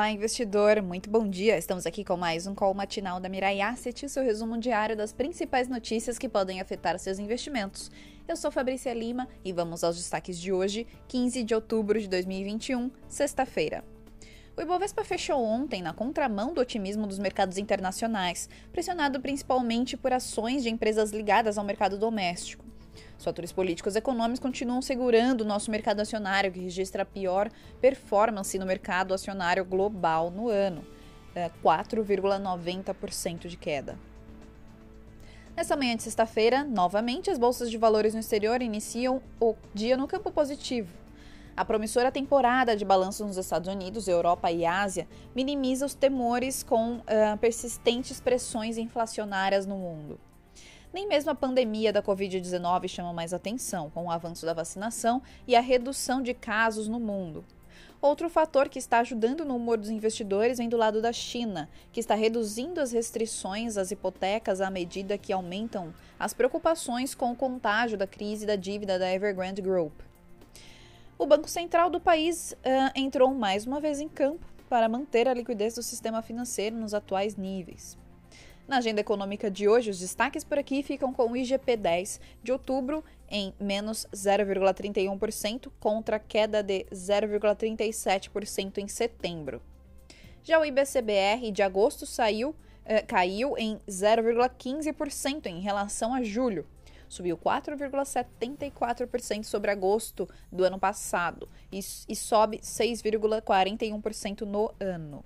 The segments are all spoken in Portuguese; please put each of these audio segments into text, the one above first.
Olá, investidor, muito bom dia. Estamos aqui com mais um call matinal da Mirai Asset, seu resumo diário das principais notícias que podem afetar seus investimentos. Eu sou Fabrícia Lima e vamos aos destaques de hoje, 15 de outubro de 2021, sexta-feira. O Ibovespa fechou ontem na contramão do otimismo dos mercados internacionais, pressionado principalmente por ações de empresas ligadas ao mercado doméstico. Os fatores políticos e econômicos continuam segurando o nosso mercado acionário, que registra a pior performance no mercado acionário global no ano, 4,90% é, de queda. Nessa manhã de sexta-feira, novamente, as bolsas de valores no exterior iniciam o dia no campo positivo. A promissora temporada de balanço nos Estados Unidos, Europa e Ásia minimiza os temores com uh, persistentes pressões inflacionárias no mundo. Nem mesmo a pandemia da Covid-19 chama mais atenção, com o avanço da vacinação e a redução de casos no mundo. Outro fator que está ajudando no humor dos investidores vem do lado da China, que está reduzindo as restrições às hipotecas à medida que aumentam as preocupações com o contágio da crise da dívida da Evergrande Group. O Banco Central do país uh, entrou mais uma vez em campo para manter a liquidez do sistema financeiro nos atuais níveis. Na agenda econômica de hoje, os destaques por aqui ficam com o IGP-10 de outubro em menos 0,31% contra queda de 0,37% em setembro. Já o IBCBR de agosto saiu, eh, caiu em 0,15% em relação a julho. Subiu 4,74% sobre agosto do ano passado e, e sobe 6,41% no ano.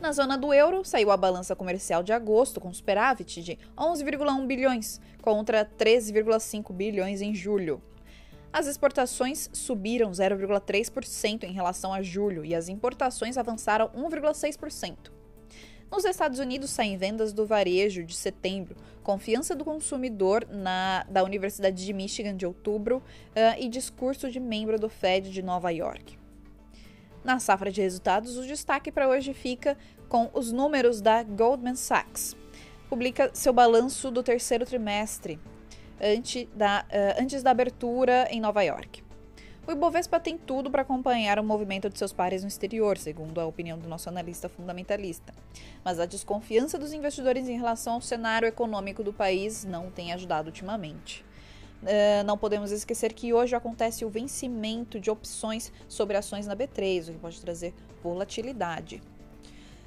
Na zona do euro, saiu a balança comercial de agosto com superávit de 11,1 bilhões contra 13,5 bilhões em julho. As exportações subiram 0,3% em relação a julho e as importações avançaram 1,6%. Nos Estados Unidos saem vendas do varejo de setembro, confiança do consumidor na, da Universidade de Michigan de outubro uh, e discurso de membro do Fed de Nova York. Na safra de resultados, o destaque para hoje fica com os números da Goldman Sachs. Publica seu balanço do terceiro trimestre, antes da, uh, antes da abertura em Nova York. O Ibovespa tem tudo para acompanhar o movimento de seus pares no exterior, segundo a opinião do nosso analista fundamentalista. Mas a desconfiança dos investidores em relação ao cenário econômico do país não tem ajudado ultimamente. Uh, não podemos esquecer que hoje acontece o vencimento de opções sobre ações na B3, o que pode trazer volatilidade.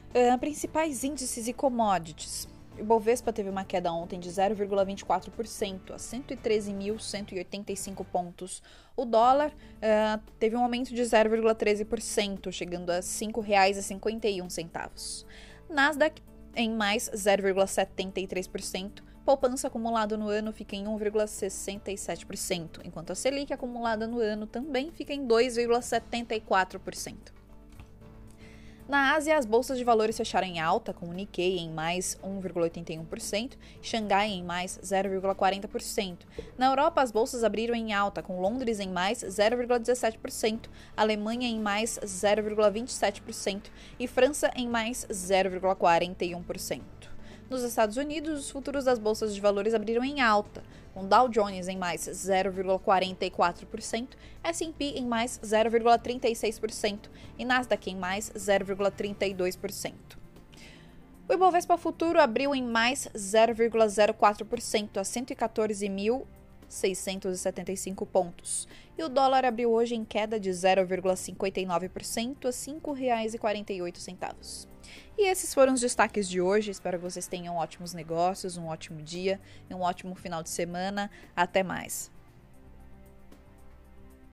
Uh, principais índices e commodities. O Bovespa teve uma queda ontem de 0,24% a 113.185 pontos. O dólar uh, teve um aumento de 0,13%, chegando a R$ 5,51. Nasdaq em mais 0,73%, poupança acumulada no ano fica em 1,67%, enquanto a Selic acumulada no ano também fica em 2,74%. Na Ásia, as bolsas de valores fecharam em alta, com o Nikkei em mais 1,81%, Xangai em mais 0,40%. Na Europa, as bolsas abriram em alta, com Londres em mais 0,17%, Alemanha em mais 0,27% e França em mais 0,41%. Nos Estados Unidos, os futuros das bolsas de valores abriram em alta, com Dow Jones em mais 0,44%, S&P em mais 0,36% e Nasdaq em mais 0,32%. O Ibovespa Futuro abriu em mais 0,04% a 114.675 pontos. E o dólar abriu hoje em queda de 0,59% a R$ 5,48. E esses foram os destaques de hoje. Espero que vocês tenham ótimos negócios, um ótimo dia e um ótimo final de semana. Até mais.